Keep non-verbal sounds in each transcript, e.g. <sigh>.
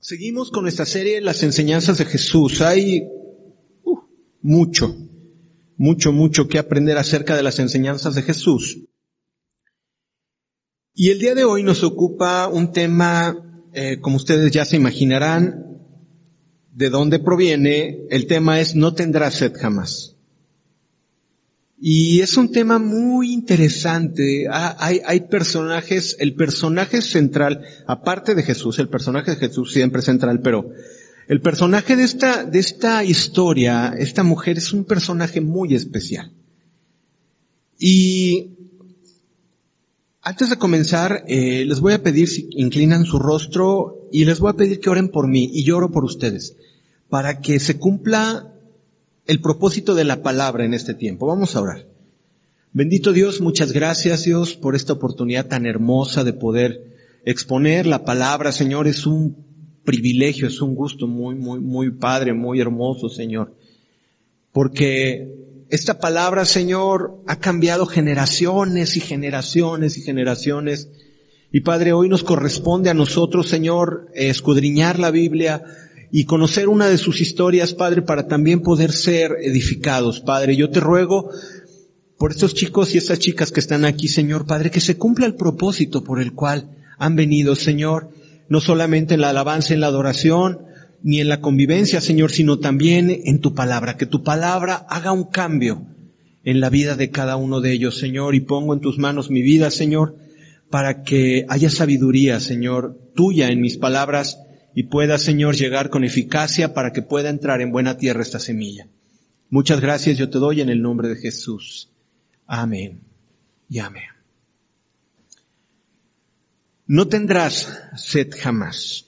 Seguimos con esta serie, las enseñanzas de Jesús. Hay uh, mucho, mucho, mucho que aprender acerca de las enseñanzas de Jesús. Y el día de hoy nos ocupa un tema, eh, como ustedes ya se imaginarán, de dónde proviene. El tema es no tendrás sed jamás. Y es un tema muy interesante. Hay, hay, personajes, el personaje central, aparte de Jesús, el personaje de Jesús siempre es central, pero el personaje de esta, de esta historia, esta mujer es un personaje muy especial. Y antes de comenzar, eh, les voy a pedir si inclinan su rostro y les voy a pedir que oren por mí y yo oro por ustedes, para que se cumpla el propósito de la palabra en este tiempo. Vamos a orar. Bendito Dios, muchas gracias Dios por esta oportunidad tan hermosa de poder exponer la palabra, Señor. Es un privilegio, es un gusto muy, muy, muy padre, muy hermoso, Señor. Porque esta palabra, Señor, ha cambiado generaciones y generaciones y generaciones. Y Padre, hoy nos corresponde a nosotros, Señor, escudriñar la Biblia, y conocer una de sus historias, Padre, para también poder ser edificados. Padre, yo te ruego por estos chicos y estas chicas que están aquí, Señor, Padre, que se cumpla el propósito por el cual han venido, Señor, no solamente en la alabanza, en la adoración, ni en la convivencia, Señor, sino también en tu palabra, que tu palabra haga un cambio en la vida de cada uno de ellos, Señor, y pongo en tus manos mi vida, Señor, para que haya sabiduría, Señor, tuya en mis palabras, y pueda, Señor, llegar con eficacia para que pueda entrar en buena tierra esta semilla. Muchas gracias yo te doy en el nombre de Jesús. Amén y amén. No tendrás sed jamás.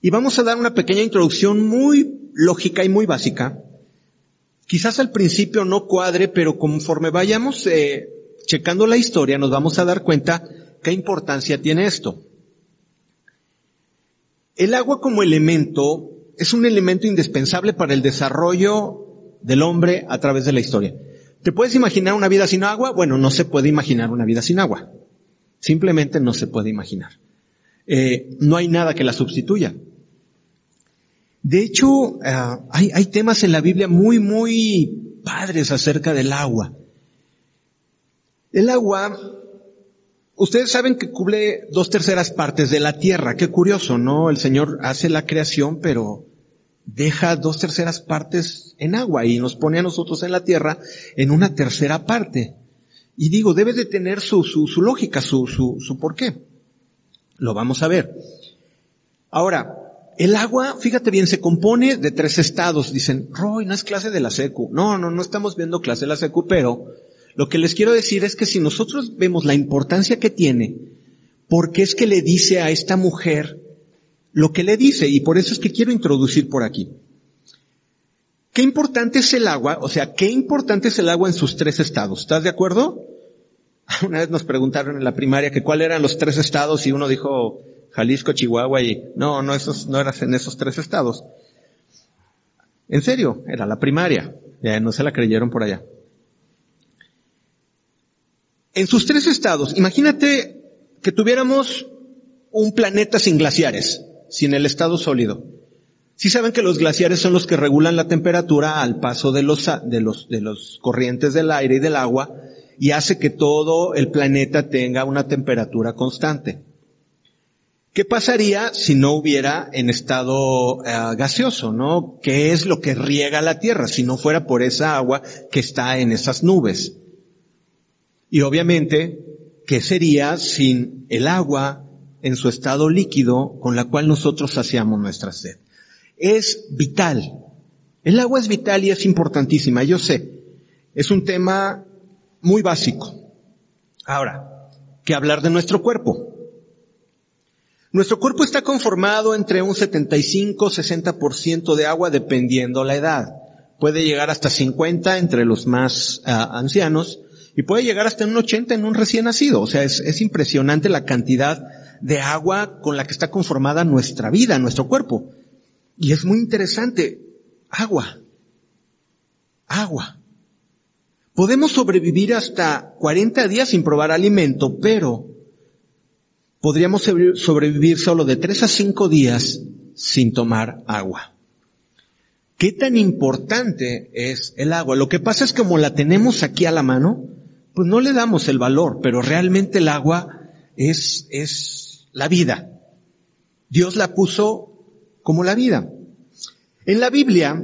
Y vamos a dar una pequeña introducción muy lógica y muy básica. Quizás al principio no cuadre, pero conforme vayamos eh, checando la historia nos vamos a dar cuenta qué importancia tiene esto. El agua como elemento es un elemento indispensable para el desarrollo del hombre a través de la historia. ¿Te puedes imaginar una vida sin agua? Bueno, no se puede imaginar una vida sin agua. Simplemente no se puede imaginar. Eh, no hay nada que la sustituya. De hecho, eh, hay, hay temas en la Biblia muy, muy padres acerca del agua. El agua Ustedes saben que cubre dos terceras partes de la tierra. Qué curioso, ¿no? El Señor hace la creación, pero deja dos terceras partes en agua y nos pone a nosotros en la tierra en una tercera parte. Y digo, debe de tener su, su, su lógica, su, su, su por qué. Lo vamos a ver. Ahora, el agua, fíjate bien, se compone de tres estados. Dicen, Roy, no es clase de la secu. No, no, no estamos viendo clase de la secu, pero lo que les quiero decir es que si nosotros vemos la importancia que tiene, porque es que le dice a esta mujer lo que le dice, y por eso es que quiero introducir por aquí. ¿Qué importante es el agua? O sea, ¿qué importante es el agua en sus tres estados? ¿Estás de acuerdo? <laughs> Una vez nos preguntaron en la primaria que cuáles eran los tres estados y uno dijo Jalisco, Chihuahua y no, no esos, no eran en esos tres estados. En serio, era la primaria. Ya no se la creyeron por allá. En sus tres estados, imagínate que tuviéramos un planeta sin glaciares, sin el estado sólido. Si saben que los glaciares son los que regulan la temperatura al paso de los, de los, de los corrientes del aire y del agua y hace que todo el planeta tenga una temperatura constante. ¿Qué pasaría si no hubiera en estado eh, gaseoso, no? ¿Qué es lo que riega la Tierra si no fuera por esa agua que está en esas nubes? Y obviamente, ¿qué sería sin el agua en su estado líquido con la cual nosotros saciamos nuestra sed? Es vital. El agua es vital y es importantísima, yo sé. Es un tema muy básico. Ahora, ¿qué hablar de nuestro cuerpo? Nuestro cuerpo está conformado entre un 75-60% de agua dependiendo la edad. Puede llegar hasta 50 entre los más uh, ancianos y puede llegar hasta un 80 en un recién nacido. O sea, es, es impresionante la cantidad de agua con la que está conformada nuestra vida, nuestro cuerpo. Y es muy interesante. Agua. Agua. Podemos sobrevivir hasta 40 días sin probar alimento, pero podríamos sobrevivir solo de tres a cinco días sin tomar agua. ¿Qué tan importante es el agua? Lo que pasa es que como la tenemos aquí a la mano, pues no le damos el valor, pero realmente el agua es, es la vida. Dios la puso como la vida. En la Biblia,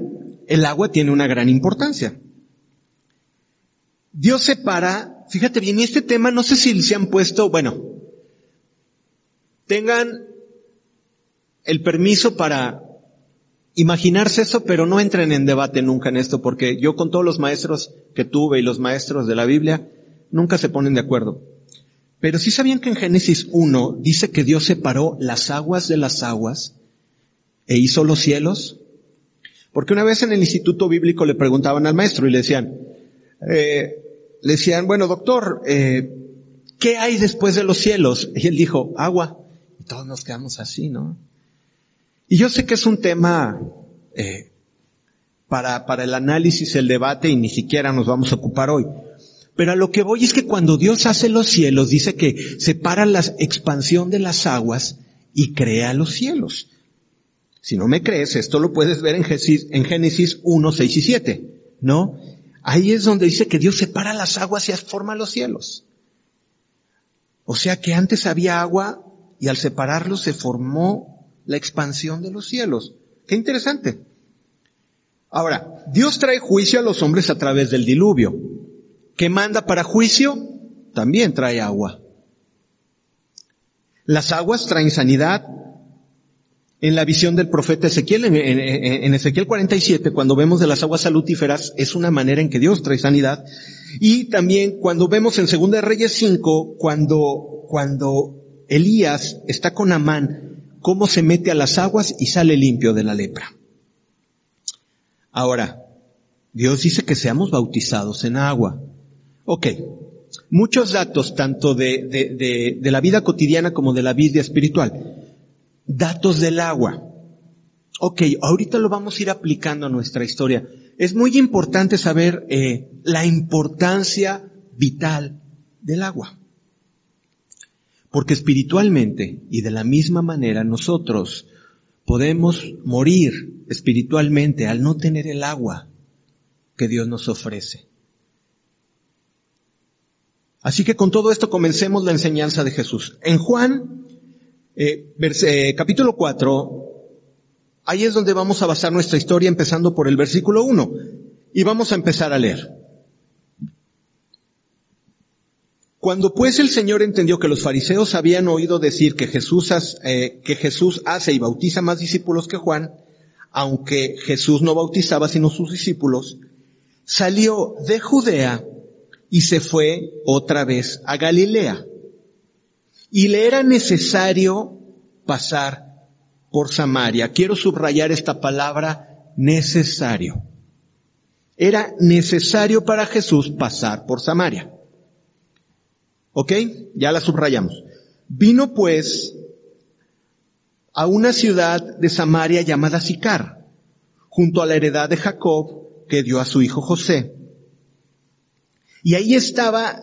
el agua tiene una gran importancia. Dios separa, fíjate bien, y este tema no sé si se han puesto, bueno, tengan el permiso para imaginarse eso, pero no entren en debate nunca en esto, porque yo con todos los maestros que tuve y los maestros de la Biblia, nunca se ponen de acuerdo. Pero sí sabían que en Génesis 1 dice que Dios separó las aguas de las aguas e hizo los cielos. Porque una vez en el instituto bíblico le preguntaban al maestro y le decían, eh, le decían, bueno doctor, eh, ¿qué hay después de los cielos? Y él dijo, agua. Y todos nos quedamos así, ¿no? Y yo sé que es un tema eh, para, para el análisis, el debate, y ni siquiera nos vamos a ocupar hoy. Pero a lo que voy es que cuando Dios hace los cielos, dice que separa la expansión de las aguas y crea los cielos. Si no me crees, esto lo puedes ver en Génesis, en Génesis 1, 6 y 7, ¿no? Ahí es donde dice que Dios separa las aguas y forma los cielos. O sea que antes había agua y al separarlos se formó la expansión de los cielos. Qué interesante. Ahora, Dios trae juicio a los hombres a través del diluvio. ¿Qué manda para juicio? También trae agua. Las aguas traen sanidad, en la visión del profeta Ezequiel, en, Ezequiel 47, cuando vemos de las aguas salutíferas, es una manera en que Dios trae sanidad. Y también cuando vemos en Segunda Reyes 5, cuando, cuando Elías está con Amán, cómo se mete a las aguas y sale limpio de la lepra. Ahora, Dios dice que seamos bautizados en agua. Ok, muchos datos tanto de, de, de la vida cotidiana como de la vida espiritual datos del agua. Ok, ahorita lo vamos a ir aplicando a nuestra historia. Es muy importante saber eh, la importancia vital del agua. Porque espiritualmente y de la misma manera nosotros podemos morir espiritualmente al no tener el agua que Dios nos ofrece. Así que con todo esto comencemos la enseñanza de Jesús. En Juan eh, eh, capítulo 4, ahí es donde vamos a basar nuestra historia empezando por el versículo 1. Y vamos a empezar a leer. Cuando pues el Señor entendió que los fariseos habían oído decir que Jesús, eh, que Jesús hace y bautiza más discípulos que Juan, aunque Jesús no bautizaba sino sus discípulos, salió de Judea y se fue otra vez a Galilea y le era necesario pasar por Samaria. Quiero subrayar esta palabra necesario. Era necesario para Jesús pasar por Samaria. ¿Ok? Ya la subrayamos. Vino pues a una ciudad de Samaria llamada Sicar, junto a la heredad de Jacob que dio a su hijo José. Y ahí estaba,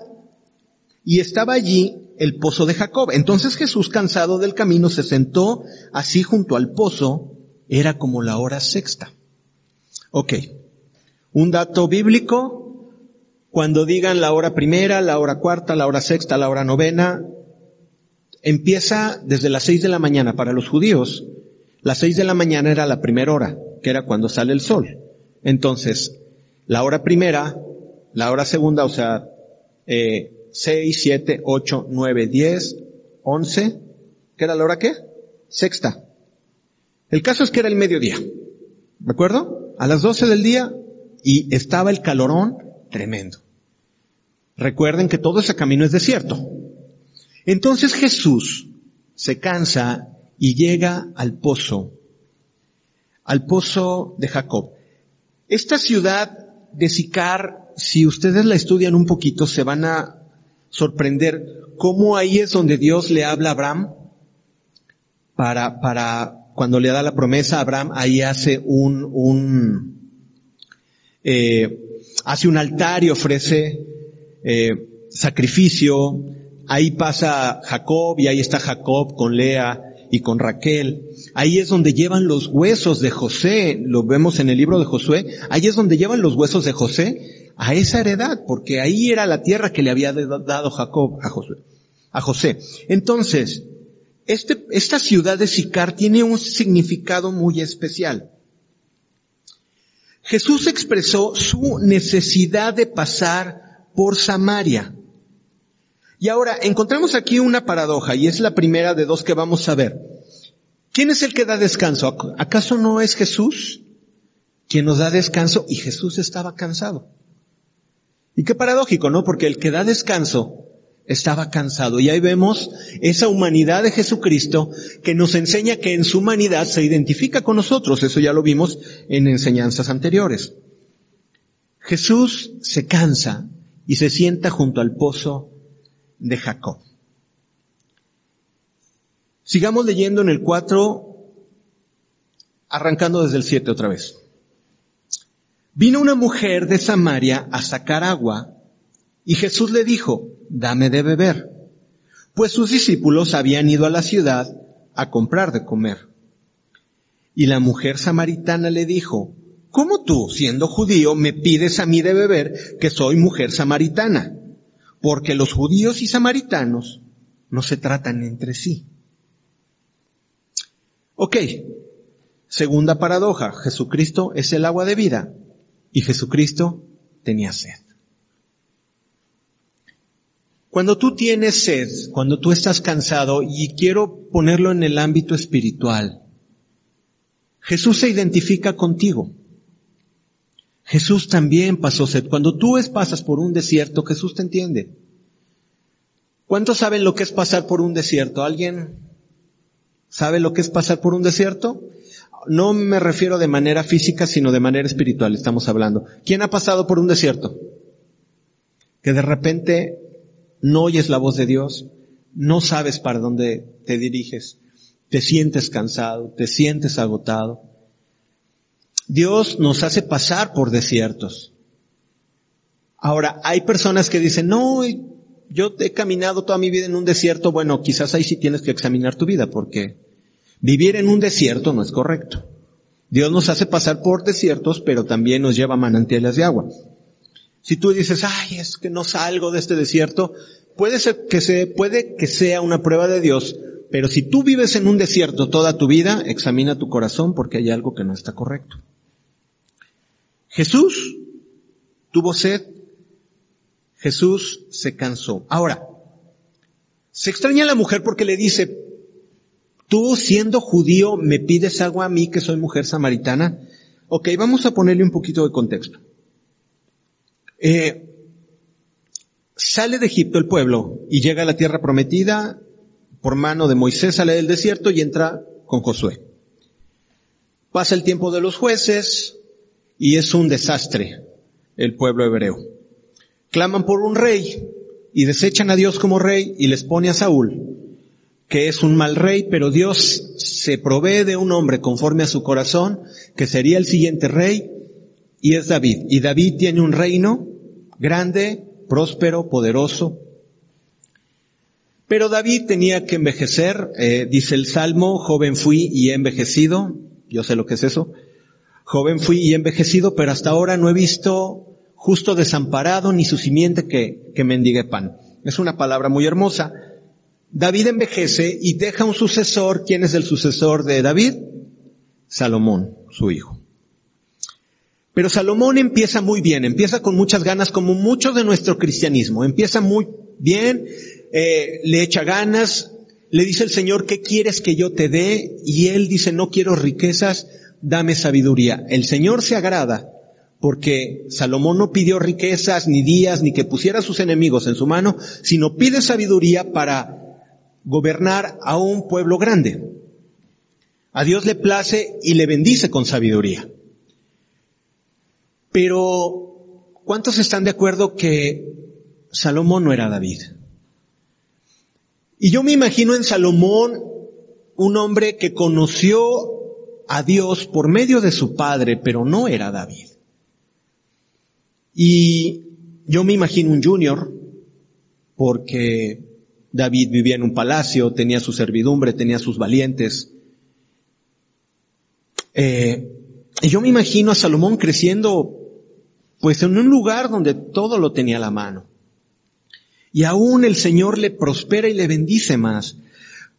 y estaba allí el pozo de Jacob. Entonces Jesús, cansado del camino, se sentó así junto al pozo. Era como la hora sexta. Ok. Un dato bíblico. Cuando digan la hora primera, la hora cuarta, la hora sexta, la hora novena, empieza desde las seis de la mañana para los judíos. Las seis de la mañana era la primera hora, que era cuando sale el sol. Entonces, la hora primera, la hora segunda, o sea, eh, 6, 7, 8, 9, 10, 11. ¿Qué era la hora qué? Sexta. El caso es que era el mediodía. ¿De acuerdo? A las 12 del día y estaba el calorón tremendo. Recuerden que todo ese camino es desierto. Entonces Jesús se cansa y llega al pozo, al pozo de Jacob. Esta ciudad de Sicar, si ustedes la estudian un poquito, se van a sorprender cómo ahí es donde Dios le habla a Abraham para, para, cuando le da la promesa a Abraham, ahí hace un, un, eh, hace un altar y ofrece eh, sacrificio, ahí pasa Jacob y ahí está Jacob con Lea y con Raquel. Ahí es donde llevan los huesos de José, lo vemos en el libro de Josué, ahí es donde llevan los huesos de José a esa heredad, porque ahí era la tierra que le había dado Jacob a José. Entonces, este, esta ciudad de Sicar tiene un significado muy especial. Jesús expresó su necesidad de pasar por Samaria. Y ahora encontramos aquí una paradoja y es la primera de dos que vamos a ver. ¿Quién es el que da descanso? ¿Acaso no es Jesús quien nos da descanso? Y Jesús estaba cansado. Y qué paradójico, ¿no? Porque el que da descanso estaba cansado. Y ahí vemos esa humanidad de Jesucristo que nos enseña que en su humanidad se identifica con nosotros. Eso ya lo vimos en enseñanzas anteriores. Jesús se cansa y se sienta junto al pozo de Jacob. Sigamos leyendo en el 4, arrancando desde el 7 otra vez. Vino una mujer de Samaria a sacar agua y Jesús le dijo, dame de beber, pues sus discípulos habían ido a la ciudad a comprar de comer. Y la mujer samaritana le dijo, ¿cómo tú, siendo judío, me pides a mí de beber que soy mujer samaritana? Porque los judíos y samaritanos no se tratan entre sí. Ok, segunda paradoja, Jesucristo es el agua de vida y Jesucristo tenía sed. Cuando tú tienes sed, cuando tú estás cansado, y quiero ponerlo en el ámbito espiritual, Jesús se identifica contigo. Jesús también pasó sed. Cuando tú pasas por un desierto, Jesús te entiende. ¿Cuántos saben lo que es pasar por un desierto? ¿Alguien sabe lo que es pasar por un desierto? No me refiero de manera física, sino de manera espiritual, estamos hablando. ¿Quién ha pasado por un desierto? Que de repente no oyes la voz de Dios, no sabes para dónde te diriges, te sientes cansado, te sientes agotado. Dios nos hace pasar por desiertos. Ahora, hay personas que dicen, no, yo he caminado toda mi vida en un desierto, bueno, quizás ahí sí tienes que examinar tu vida, porque vivir en un desierto no es correcto. Dios nos hace pasar por desiertos, pero también nos lleva manantiales de agua. Si tú dices, ay, es que no salgo de este desierto, puede ser que se, puede que sea una prueba de Dios, pero si tú vives en un desierto toda tu vida, examina tu corazón porque hay algo que no está correcto. Jesús tuvo sed, Jesús se cansó. Ahora, se extraña a la mujer porque le dice, tú siendo judío me pides agua a mí que soy mujer samaritana. Ok, vamos a ponerle un poquito de contexto. Eh, sale de Egipto el pueblo y llega a la tierra prometida por mano de Moisés, sale del desierto y entra con Josué. Pasa el tiempo de los jueces y es un desastre el pueblo hebreo. Claman por un rey y desechan a Dios como rey y les pone a Saúl, que es un mal rey, pero Dios se provee de un hombre conforme a su corazón, que sería el siguiente rey, y es David. Y David tiene un reino grande, próspero, poderoso. Pero David tenía que envejecer, eh, dice el Salmo, joven fui y he envejecido, yo sé lo que es eso, joven fui y envejecido, pero hasta ahora no he visto justo desamparado ni su simiente que, que mendigue pan. Es una palabra muy hermosa. David envejece y deja un sucesor. ¿Quién es el sucesor de David? Salomón, su hijo. Pero Salomón empieza muy bien, empieza con muchas ganas, como mucho de nuestro cristianismo. Empieza muy bien, eh, le echa ganas, le dice el Señor, ¿qué quieres que yo te dé? Y él dice, no quiero riquezas, dame sabiduría. El Señor se agrada porque Salomón no pidió riquezas, ni días, ni que pusiera a sus enemigos en su mano, sino pide sabiduría para gobernar a un pueblo grande. A Dios le place y le bendice con sabiduría. Pero, ¿cuántos están de acuerdo que Salomón no era David? Y yo me imagino en Salomón un hombre que conoció a Dios por medio de su padre, pero no era David. Y yo me imagino un junior, porque David vivía en un palacio, tenía su servidumbre, tenía sus valientes. Eh, y yo me imagino a Salomón creciendo pues en un lugar donde todo lo tenía a la mano. Y aún el Señor le prospera y le bendice más.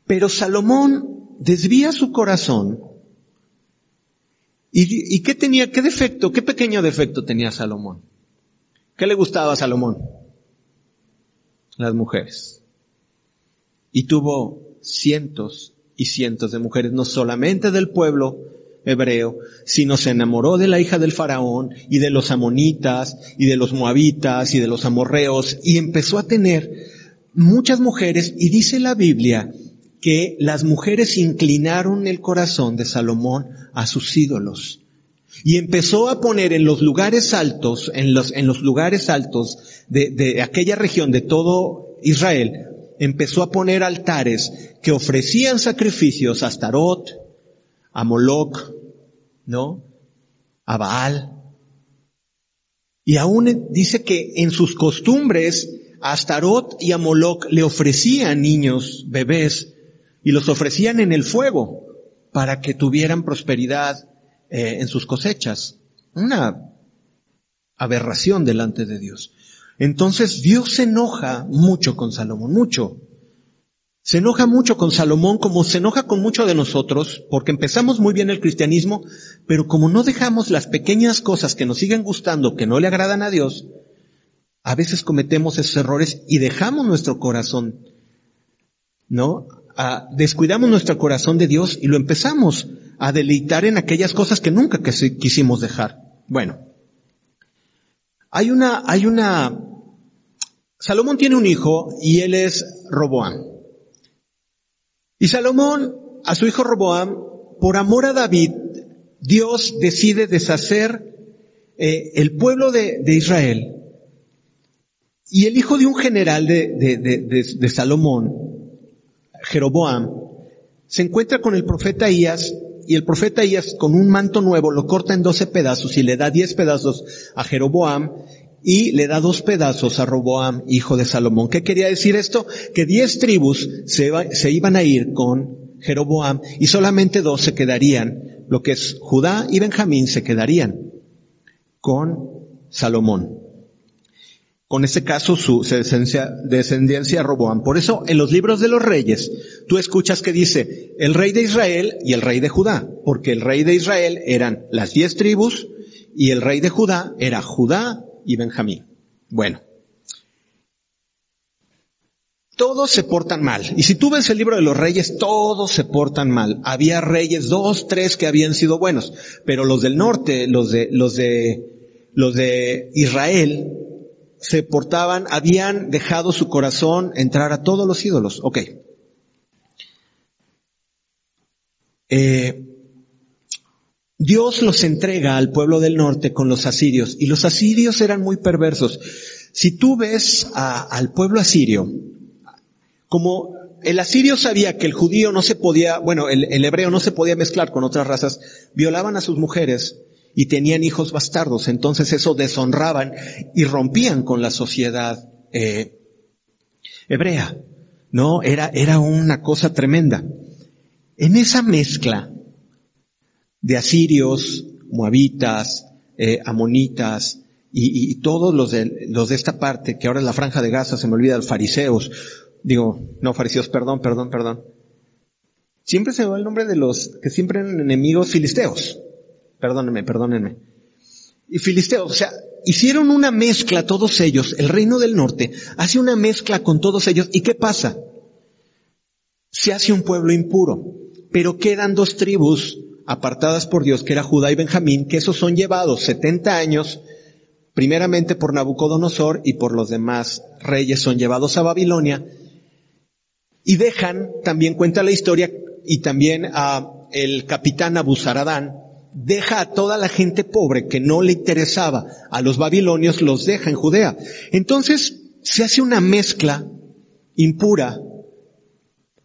Pero Salomón desvía su corazón. ¿Y, y qué tenía, qué defecto, qué pequeño defecto tenía Salomón? ¿Qué le gustaba a Salomón? Las mujeres. Y tuvo cientos y cientos de mujeres, no solamente del pueblo hebreo, sino se enamoró de la hija del faraón y de los amonitas y de los moabitas y de los amorreos y empezó a tener muchas mujeres y dice la Biblia que las mujeres inclinaron el corazón de Salomón a sus ídolos. Y empezó a poner en los lugares altos, en los, en los lugares altos de, de aquella región, de todo Israel, empezó a poner altares que ofrecían sacrificios a Astarot, a Moloch, ¿no? A Baal. Y aún dice que en sus costumbres a Astarot y a Moloch le ofrecían niños, bebés, y los ofrecían en el fuego para que tuvieran prosperidad eh, en sus cosechas. Una aberración delante de Dios. Entonces Dios se enoja mucho con Salomón, mucho. Se enoja mucho con Salomón como se enoja con muchos de nosotros, porque empezamos muy bien el cristianismo, pero como no dejamos las pequeñas cosas que nos siguen gustando, que no le agradan a Dios, a veces cometemos esos errores y dejamos nuestro corazón, ¿no? descuidamos nuestro corazón de Dios y lo empezamos a deleitar en aquellas cosas que nunca quisimos dejar. Bueno, hay una, hay una, Salomón tiene un hijo y él es Roboam. Y Salomón, a su hijo Roboam, por amor a David, Dios decide deshacer eh, el pueblo de, Israel. Y el hijo de un general de, de Salomón, Jeroboam, se encuentra con el profeta Ias y el profeta Ias con un manto nuevo lo corta en doce pedazos y le da diez pedazos a Jeroboam y le da dos pedazos a Roboam, hijo de Salomón. ¿Qué quería decir esto? Que diez tribus se, iban a ir con Jeroboam y solamente dos se quedarían, lo que es Judá y Benjamín se quedarían con Salomón con este caso su descendencia, descendencia Roboam. Por eso en los libros de los reyes tú escuchas que dice el rey de Israel y el rey de Judá, porque el rey de Israel eran las diez tribus y el rey de Judá era Judá y Benjamín. Bueno. Todos se portan mal. Y si tú ves el libro de los reyes, todos se portan mal. Había reyes, dos, tres que habían sido buenos, pero los del norte, los de, los de, los de Israel, se portaban, habían dejado su corazón entrar a todos los ídolos. Ok. Eh, Dios los entrega al pueblo del norte con los asirios y los asirios eran muy perversos. Si tú ves al pueblo asirio, como el asirio sabía que el judío no se podía, bueno, el hebreo no se podía mezclar con otras razas, violaban a sus mujeres y tenían hijos bastardos, entonces eso deshonraban y rompían con la sociedad eh, hebrea. No, era, era una cosa tremenda. En esa mezcla de asirios, moabitas, eh, amonitas y, todos los de, los de esta parte, que ahora es la franja de Gaza, se me olvida, fariseos, digo, no fariseos, perdón, perdón, perdón. Siempre se me va el nombre de los que siempre eran enemigos filisteos. Perdónenme, perdónenme. Y filisteos, o sea, hicieron una mezcla todos ellos, el reino del norte hace una mezcla con todos ellos. ¿Y qué pasa? Se hace un pueblo impuro, pero quedan dos tribus apartadas por Dios, que era Judá y Benjamín, que esos son llevados 70 años, primeramente por Nabucodonosor y por los demás reyes son llevados a Babilonia, y dejan, también cuenta la historia, y también a el capitán Abuzaradán, deja a toda la gente pobre que no le interesaba a los babilonios, los deja en Judea. Entonces se hace una mezcla impura,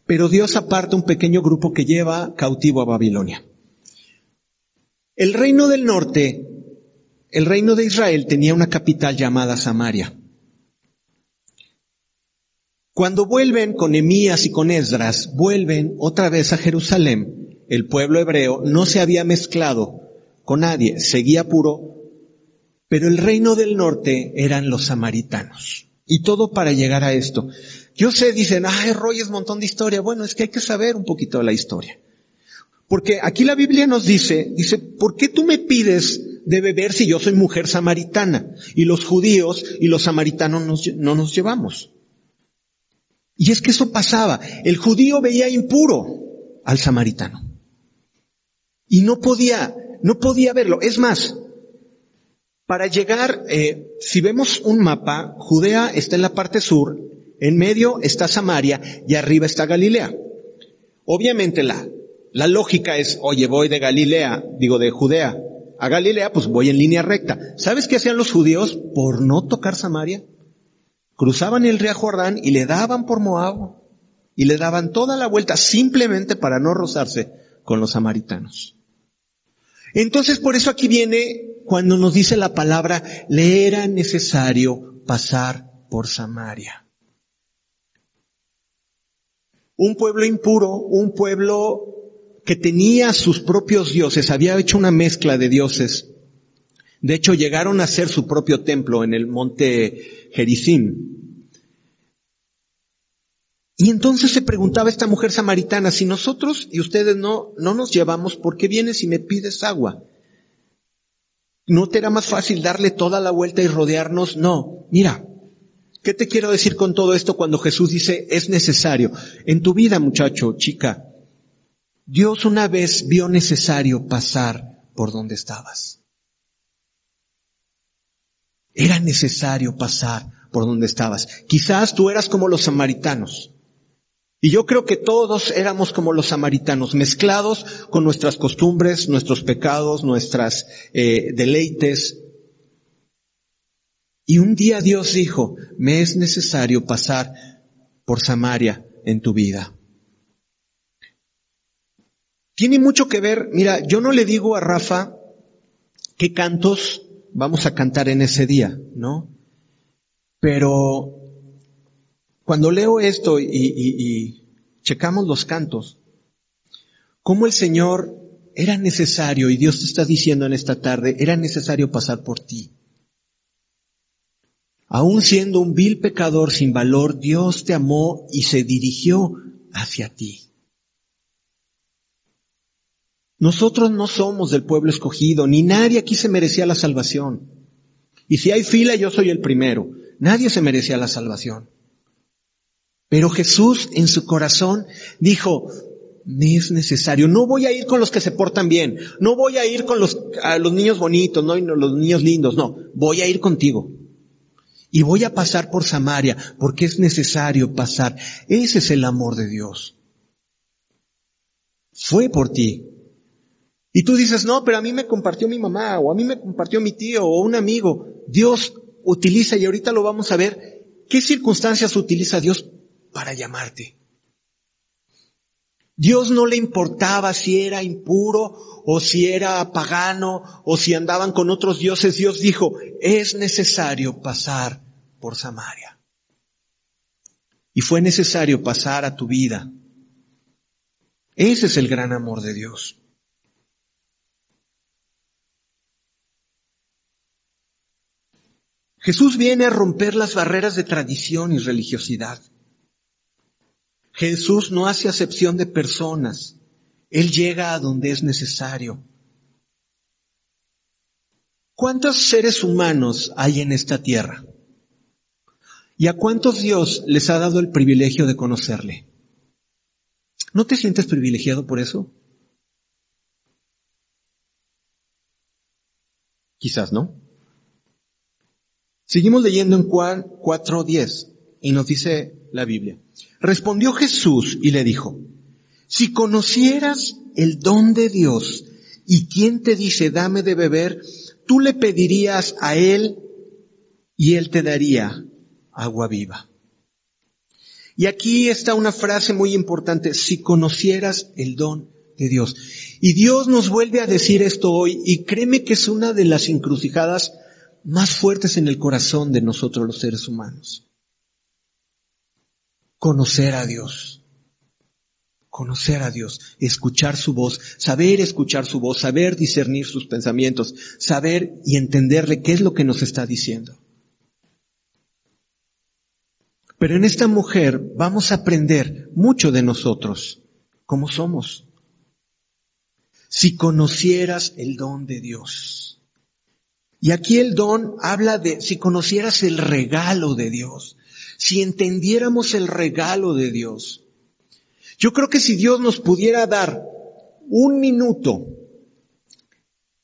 pero Dios aparta un pequeño grupo que lleva cautivo a Babilonia. El reino del norte, el reino de Israel tenía una capital llamada Samaria. Cuando vuelven con Emías y con Esdras, vuelven otra vez a Jerusalén. El pueblo hebreo no se había mezclado con nadie, seguía puro, pero el reino del norte eran los samaritanos. Y todo para llegar a esto. Yo sé, dicen, ay, Roy es montón de historia. Bueno, es que hay que saber un poquito de la historia. Porque aquí la Biblia nos dice, dice, ¿por qué tú me pides de beber si yo soy mujer samaritana? Y los judíos y los samaritanos no nos llevamos. Y es que eso pasaba. El judío veía impuro al samaritano. Y no podía, no podía verlo. Es más, para llegar, eh, si vemos un mapa, Judea está en la parte sur, en medio está Samaria y arriba está Galilea. Obviamente la, la lógica es, oye, voy de Galilea, digo de Judea a Galilea, pues voy en línea recta. ¿Sabes qué hacían los judíos por no tocar Samaria? Cruzaban el río Jordán y le daban por Moab y le daban toda la vuelta simplemente para no rozarse con los samaritanos. Entonces por eso aquí viene cuando nos dice la palabra, le era necesario pasar por Samaria. Un pueblo impuro, un pueblo que tenía sus propios dioses, había hecho una mezcla de dioses. De hecho, llegaron a ser su propio templo en el monte Gerizim. Y entonces se preguntaba esta mujer samaritana, si nosotros y ustedes no, no nos llevamos, ¿por qué vienes y me pides agua? ¿No te era más fácil darle toda la vuelta y rodearnos? No. Mira, ¿qué te quiero decir con todo esto cuando Jesús dice es necesario? En tu vida, muchacho, chica, Dios una vez vio necesario pasar por donde estabas. Era necesario pasar por donde estabas. Quizás tú eras como los samaritanos. Y yo creo que todos éramos como los samaritanos, mezclados con nuestras costumbres, nuestros pecados, nuestras eh, deleites. Y un día Dios dijo, me es necesario pasar por Samaria en tu vida. Tiene mucho que ver, mira, yo no le digo a Rafa qué cantos vamos a cantar en ese día, ¿no? Pero cuando leo esto y, checamos los cantos, cómo el Señor era necesario, y Dios te está diciendo en esta tarde, era necesario pasar por ti. Aún siendo un vil pecador sin valor, Dios te amó y se dirigió hacia ti. Nosotros no somos del pueblo escogido, ni nadie aquí se merecía la salvación. Y si hay fila, yo soy el primero. Nadie se merecía la salvación. Pero Jesús en su corazón dijo, me es necesario. No voy a ir con los que se portan bien. No voy a ir con los, los niños bonitos, no los niños lindos. No, voy a ir contigo. Y voy a pasar por Samaria porque es necesario pasar. Ese es el amor de Dios. Fue por ti. Y tú dices, no, pero a mí me compartió mi mamá, o a mí me compartió mi tío, o un amigo. Dios utiliza, y ahorita lo vamos a ver, qué circunstancias utiliza Dios para llamarte. Dios no le importaba si era impuro o si era pagano o si andaban con otros dioses. Dios dijo, es necesario pasar por Samaria. Y fue necesario pasar a tu vida. Ese es el gran amor de Dios. Jesús viene a romper las barreras de tradición y religiosidad. Jesús no hace acepción de personas. Él llega a donde es necesario. ¿Cuántos seres humanos hay en esta tierra? ¿Y a cuántos Dios les ha dado el privilegio de conocerle? ¿No te sientes privilegiado por eso? Quizás no. Seguimos leyendo en Juan 4.10 y nos dice la Biblia. Respondió Jesús y le dijo, si conocieras el don de Dios y quien te dice dame de beber, tú le pedirías a él y él te daría agua viva. Y aquí está una frase muy importante, si conocieras el don de Dios. Y Dios nos vuelve a decir esto hoy y créeme que es una de las encrucijadas más fuertes en el corazón de nosotros los seres humanos. conocer a Dios. Conocer a Dios, escuchar su voz, saber escuchar su voz, saber discernir sus pensamientos, saber y entenderle qué es lo que nos está diciendo. Pero en esta mujer vamos a aprender mucho de nosotros, cómo somos. Si conocieras el don de Dios. Y aquí el don habla de si conocieras el regalo de Dios, si entendiéramos el regalo de Dios. Yo creo que si Dios nos pudiera dar un minuto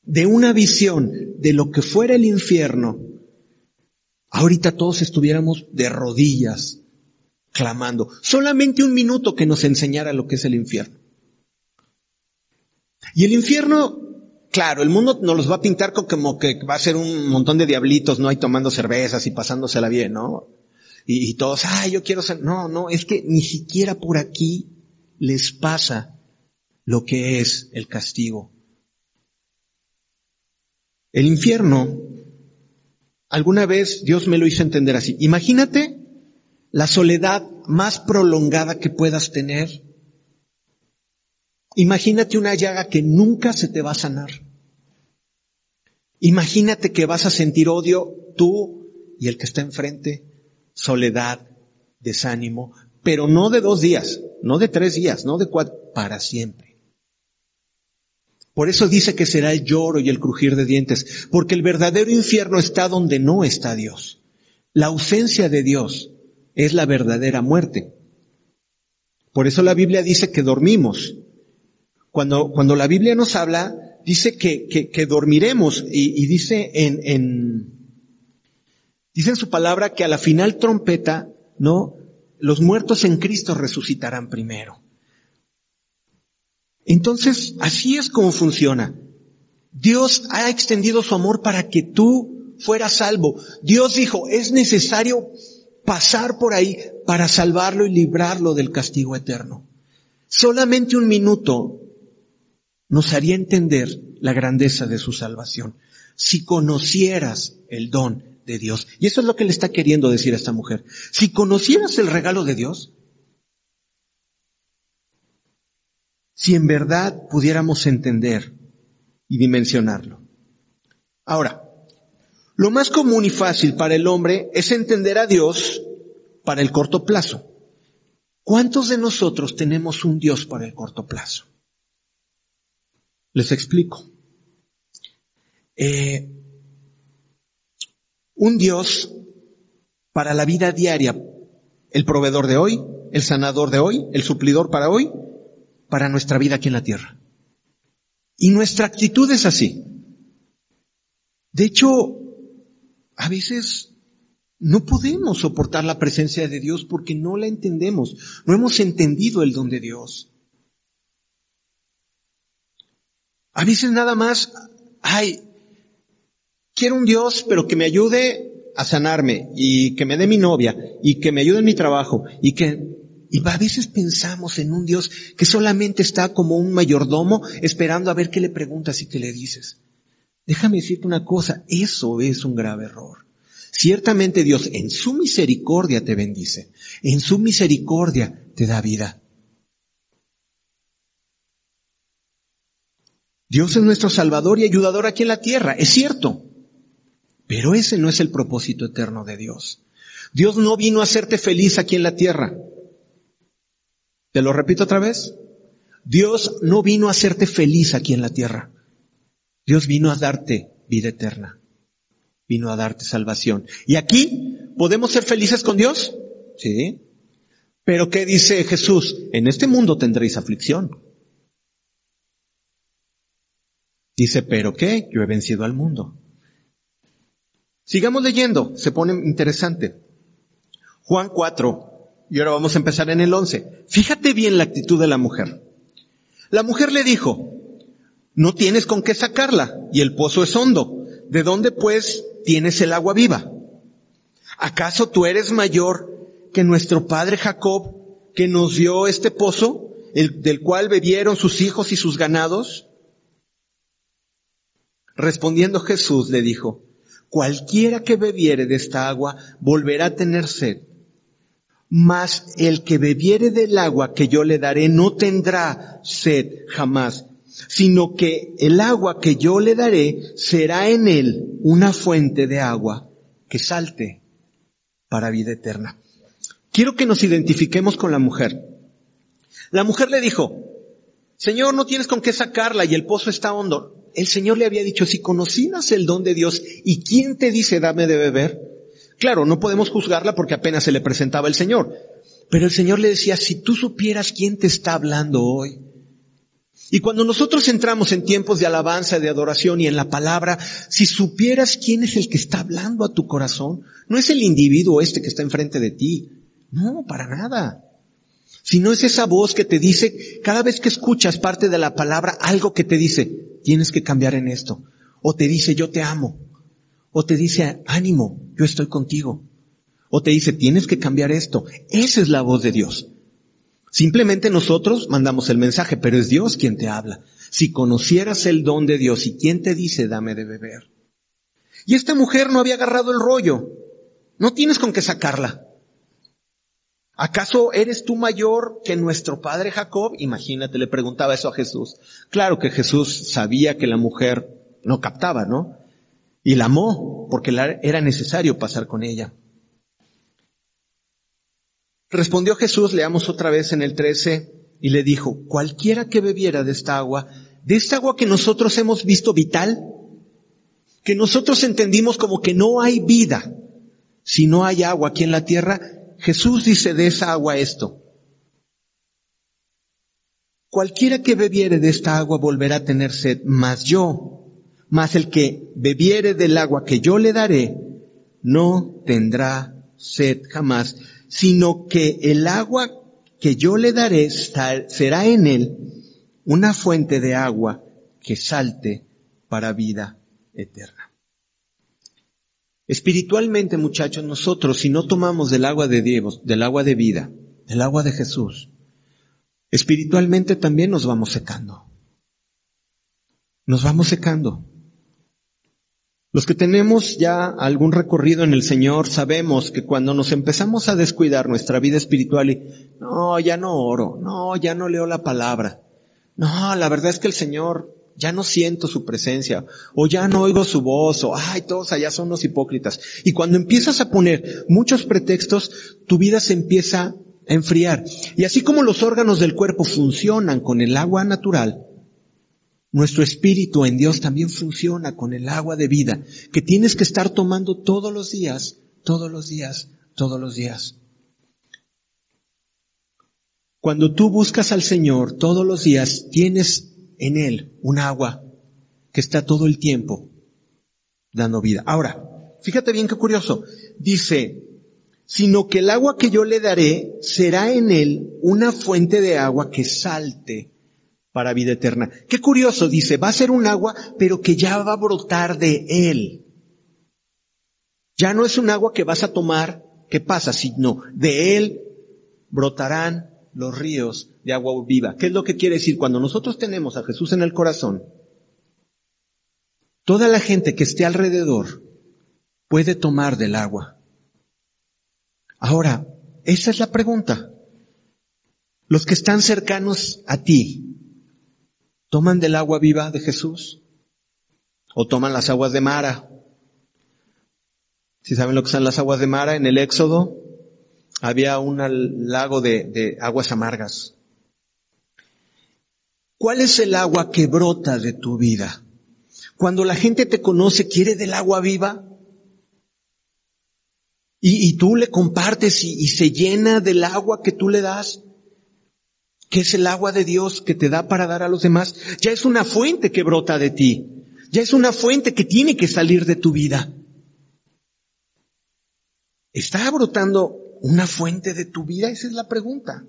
de una visión de lo que fuera el infierno, ahorita todos estuviéramos de rodillas clamando. Solamente un minuto que nos enseñara lo que es el infierno. Y el infierno, claro, el mundo nos los va a pintar como que va a ser un montón de diablitos, ¿no? Ahí tomando cervezas y pasándosela bien, ¿no? Y, y todos, ah, yo quiero ser, no, no, es que ni siquiera por aquí les pasa lo que es el castigo. El infierno Alguna vez Dios me lo hizo entender así. Imagínate la soledad más prolongada que puedas tener. Imagínate una llaga que nunca se te va a sanar. Imagínate que vas a sentir odio tú y el que está enfrente, soledad, desánimo, pero no de dos días, no de tres días, no de cuatro, para siempre. Por eso dice que será el lloro y el crujir de dientes, porque el verdadero infierno está donde no está Dios. La ausencia de Dios es la verdadera muerte. Por eso la Biblia dice que dormimos. Cuando, cuando la Biblia nos habla, dice que, que, dormiremos y, y, dice en, en, dice en su palabra que a la final trompeta, ¿no? Los muertos en Cristo resucitarán primero. Entonces, así es como funciona. Dios ha extendido su amor para que tú fueras salvo. Dios dijo, es necesario pasar por ahí para salvarlo y librarlo del castigo eterno. Solamente un minuto nos haría entender la grandeza de su salvación. Si conocieras el don de Dios. Y eso es lo que le está queriendo decir a esta mujer. Si conocieras el regalo de Dios, si en verdad pudiéramos entender y dimensionarlo. Ahora, lo más común y fácil para el hombre es entender a Dios para el corto plazo. ¿Cuántos de nosotros tenemos un Dios para el corto plazo? Les explico. Eh, un Dios para la vida diaria, el proveedor de hoy, el sanador de hoy, el suplidor para hoy, para nuestra vida aquí en la tierra. Y nuestra actitud es así. De hecho, a veces no podemos soportar la presencia de Dios porque no la entendemos, no hemos entendido el don de Dios. A veces nada más, ay, quiero un Dios, pero que me ayude a sanarme y que me dé mi novia y que me ayude en mi trabajo y que y a veces pensamos en un Dios que solamente está como un mayordomo esperando a ver qué le preguntas y qué le dices. Déjame decirte una cosa, eso es un grave error. Ciertamente Dios en su misericordia te bendice, en su misericordia te da vida. Dios es nuestro Salvador y ayudador aquí en la tierra, es cierto. Pero ese no es el propósito eterno de Dios. Dios no vino a hacerte feliz aquí en la tierra. Te lo repito otra vez. Dios no vino a hacerte feliz aquí en la tierra. Dios vino a darte vida eterna. Vino a darte salvación. ¿Y aquí podemos ser felices con Dios? Sí. Pero ¿qué dice Jesús? En este mundo tendréis aflicción. Dice, pero ¿qué? Yo he vencido al mundo. Sigamos leyendo, se pone interesante. Juan 4, y ahora vamos a empezar en el 11. Fíjate bien la actitud de la mujer. La mujer le dijo, no tienes con qué sacarla y el pozo es hondo. ¿De dónde pues tienes el agua viva? ¿Acaso tú eres mayor que nuestro padre Jacob que nos dio este pozo, el, del cual bebieron sus hijos y sus ganados? Respondiendo Jesús le dijo, cualquiera que bebiere de esta agua volverá a tener sed mas el que bebiere del agua que yo le daré no tendrá sed jamás, sino que el agua que yo le daré será en él una fuente de agua que salte para vida eterna. Quiero que nos identifiquemos con la mujer. La mujer le dijo, Señor, no tienes con qué sacarla y el pozo está hondo. El Señor le había dicho, si conocías el don de Dios y quién te dice dame de beber, Claro, no podemos juzgarla porque apenas se le presentaba el Señor. Pero el Señor le decía, si tú supieras quién te está hablando hoy. Y cuando nosotros entramos en tiempos de alabanza, de adoración y en la palabra, si supieras quién es el que está hablando a tu corazón, no es el individuo este que está enfrente de ti. No, para nada. Sino es esa voz que te dice, cada vez que escuchas parte de la palabra, algo que te dice, tienes que cambiar en esto. O te dice, yo te amo. O te dice, ánimo, yo estoy contigo. O te dice, tienes que cambiar esto. Esa es la voz de Dios. Simplemente nosotros mandamos el mensaje, pero es Dios quien te habla. Si conocieras el don de Dios y quién te dice, dame de beber. Y esta mujer no había agarrado el rollo. No tienes con qué sacarla. ¿Acaso eres tú mayor que nuestro padre Jacob? Imagínate, le preguntaba eso a Jesús. Claro que Jesús sabía que la mujer no captaba, ¿no? Y la amó porque era necesario pasar con ella. Respondió Jesús, leamos otra vez en el 13, y le dijo, cualquiera que bebiera de esta agua, de esta agua que nosotros hemos visto vital, que nosotros entendimos como que no hay vida si no hay agua aquí en la tierra, Jesús dice de esa agua esto. Cualquiera que bebiere de esta agua volverá a tener sed, mas yo mas el que bebiere del agua que yo le daré, no tendrá sed jamás, sino que el agua que yo le daré será en él una fuente de agua que salte para vida eterna. Espiritualmente, muchachos, nosotros si no tomamos del agua de Dios, del agua de vida, del agua de Jesús, espiritualmente también nos vamos secando. Nos vamos secando. Los que tenemos ya algún recorrido en el Señor sabemos que cuando nos empezamos a descuidar nuestra vida espiritual y, no, ya no oro, no, ya no leo la palabra, no, la verdad es que el Señor ya no siento su presencia, o ya no oigo su voz, o ay, todos allá son los hipócritas. Y cuando empiezas a poner muchos pretextos, tu vida se empieza a enfriar. Y así como los órganos del cuerpo funcionan con el agua natural, nuestro espíritu en Dios también funciona con el agua de vida que tienes que estar tomando todos los días, todos los días, todos los días. Cuando tú buscas al Señor todos los días, tienes en Él un agua que está todo el tiempo dando vida. Ahora, fíjate bien qué curioso. Dice, sino que el agua que yo le daré será en Él una fuente de agua que salte para vida eterna. Qué curioso, dice, va a ser un agua, pero que ya va a brotar de él. Ya no es un agua que vas a tomar, ¿qué pasa? Sino de él brotarán los ríos de agua viva. ¿Qué es lo que quiere decir? Cuando nosotros tenemos a Jesús en el corazón, toda la gente que esté alrededor puede tomar del agua. Ahora, esa es la pregunta. Los que están cercanos a ti, ¿Toman del agua viva de Jesús? ¿O toman las aguas de Mara? Si saben lo que son las aguas de Mara, en el Éxodo había un lago de, aguas amargas. ¿Cuál es el agua que brota de tu vida? Cuando la gente te conoce, quiere del agua viva. Y, tú le compartes y, se llena del agua que tú le das que es el agua de Dios que te da para dar a los demás, ya es una fuente que brota de ti. Ya es una fuente que tiene que salir de tu vida. ¿Está brotando una fuente de tu vida? Esa es la pregunta.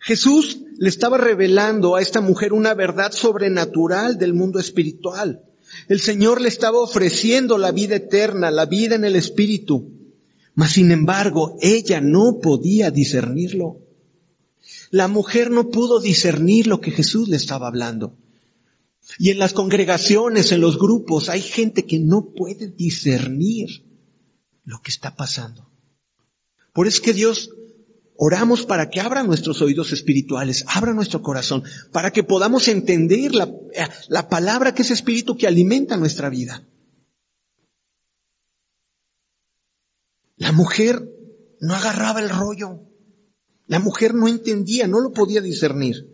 Jesús le estaba revelando a esta mujer una verdad sobrenatural del mundo espiritual. El Señor le estaba ofreciendo la vida eterna, la vida en el Espíritu. Mas sin embargo, ella no podía discernirlo. La mujer no pudo discernir lo que Jesús le estaba hablando. Y en las congregaciones, en los grupos, hay gente que no puede discernir lo que está pasando. Por es que Dios oramos para que abra nuestros oídos espirituales, abra nuestro corazón, para que podamos entender la, la palabra que es espíritu que alimenta nuestra vida. La mujer no agarraba el rollo. La mujer no entendía, no lo podía discernir.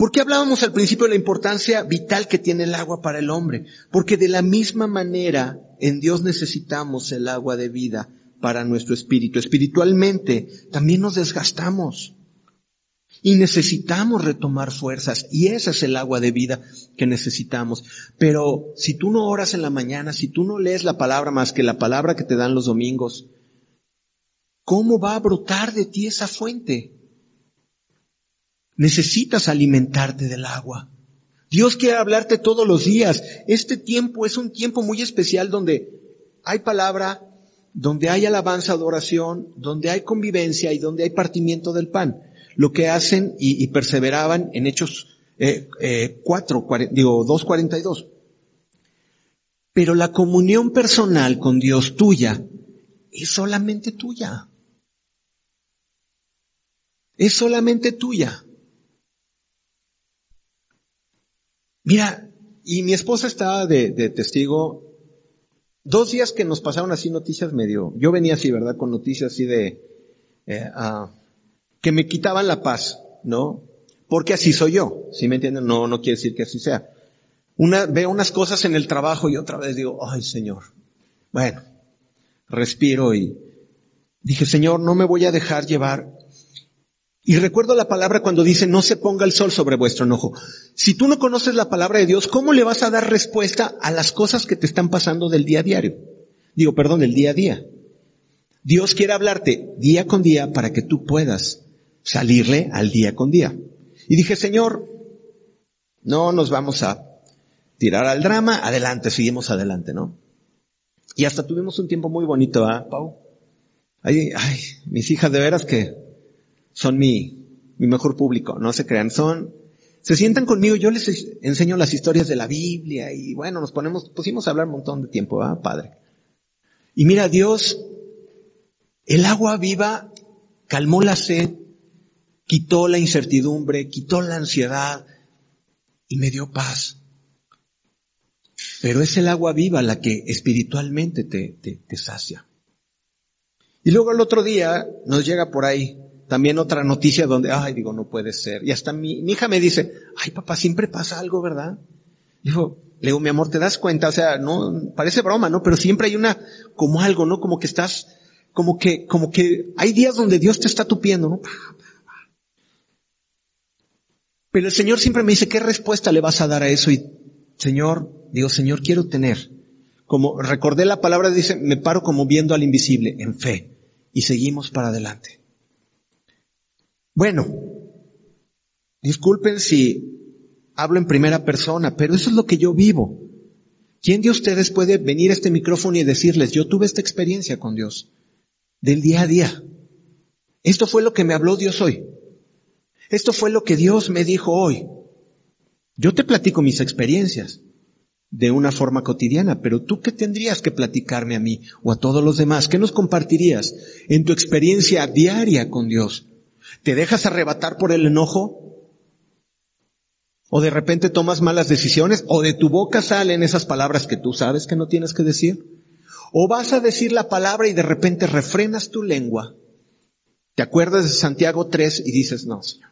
¿Por qué hablábamos al principio de la importancia vital que tiene el agua para el hombre? Porque de la misma manera en Dios necesitamos el agua de vida para nuestro espíritu. Espiritualmente también nos desgastamos y necesitamos retomar fuerzas y esa es el agua de vida que necesitamos. Pero si tú no oras en la mañana, si tú no lees la palabra más que la palabra que te dan los domingos, ¿cómo va a brotar de ti esa fuente? Necesitas alimentarte del agua. Dios quiere hablarte todos los días. Este tiempo es un tiempo muy especial donde hay palabra, donde hay alabanza, adoración, donde hay convivencia y donde hay partimiento del pan. Lo que hacen y, perseveraban en Hechos eh, eh, 4, digo 2.42. Pero la comunión personal con Dios tuya es solamente tuya. Es solamente tuya. Mira, y mi esposa estaba de, testigo dos días que nos pasaron así noticias medio, yo venía así, ¿verdad? Con noticias así de, eh, ah, que me quitaban la paz, ¿no? Porque así soy yo, ¿sí me entienden? No, no quiere decir que así sea. Una, veo unas cosas en el trabajo y otra vez digo, ay Señor. Bueno, respiro y dije, Señor, no me voy a dejar llevar y recuerdo la palabra cuando dice, no se ponga el sol sobre vuestro enojo. Si tú no conoces la palabra de Dios, ¿cómo le vas a dar respuesta a las cosas que te están pasando del día a diario? Digo, perdón, del día a día. Dios quiere hablarte día con día para que tú puedas salirle al día con día. Y dije, Señor, no nos vamos a tirar al drama, adelante, seguimos adelante, ¿no? Y hasta tuvimos un tiempo muy bonito, ¿ah, Pau? Ay, ay, mis hijas de veras que son mi, mi mejor público, no se crean, son, se sientan conmigo, yo les enseño las historias de la Biblia y bueno, nos ponemos, pusimos a hablar un montón de tiempo, ¿ah, Padre? Y mira, Dios, el agua viva calmó la sed, quitó la incertidumbre, quitó la ansiedad y me dio paz. Pero es el agua viva la que espiritualmente te, te, te sacia. Y luego el otro día nos llega por ahí también otra noticia donde, ay, digo, no puede ser. Y hasta mi, hija me dice, ay, papá, siempre pasa algo, ¿verdad? Digo, le digo, mi amor, ¿te das cuenta? O sea, no, parece broma, ¿no? Pero siempre hay una, como algo, ¿no? Como que estás, como que, como que hay días donde Dios te está tupiendo, ¿no? Pero el Señor siempre me dice, ¿qué respuesta le vas a dar a eso? Y, Señor, digo, Señor, quiero tener. Como recordé la palabra, dice, me paro como viendo al invisible, en fe. Y seguimos para adelante. Bueno, disculpen si hablo en primera persona, pero eso es lo que yo vivo. ¿Quién de ustedes puede venir a este micrófono y decirles, yo tuve esta experiencia con Dios, del día a día? Esto fue lo que me habló Dios hoy. Esto fue lo que Dios me dijo hoy. Yo te platico mis experiencias de una forma cotidiana, pero tú qué tendrías que platicarme a mí o a todos los demás? ¿Qué nos compartirías en tu experiencia diaria con Dios? ¿Te dejas arrebatar por el enojo? ¿O de repente tomas malas decisiones? ¿O de tu boca salen esas palabras que tú sabes que no tienes que decir? ¿O vas a decir la palabra y de repente refrenas tu lengua? ¿Te acuerdas de Santiago 3 y dices, no, Señor?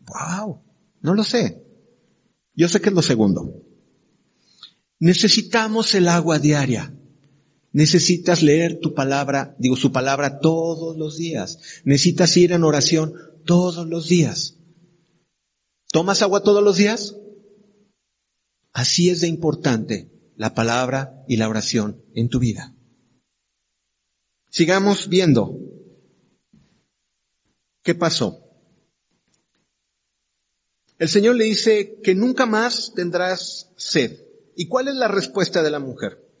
Wow, no lo sé. Yo sé que es lo segundo. Necesitamos el agua diaria. Necesitas leer tu palabra, digo su palabra todos los días. Necesitas ir en oración todos los días. ¿Tomas agua todos los días? Así es de importante la palabra y la oración en tu vida. Sigamos viendo. ¿Qué pasó? El Señor le dice que nunca más tendrás sed. ¿Y cuál es la respuesta de la mujer?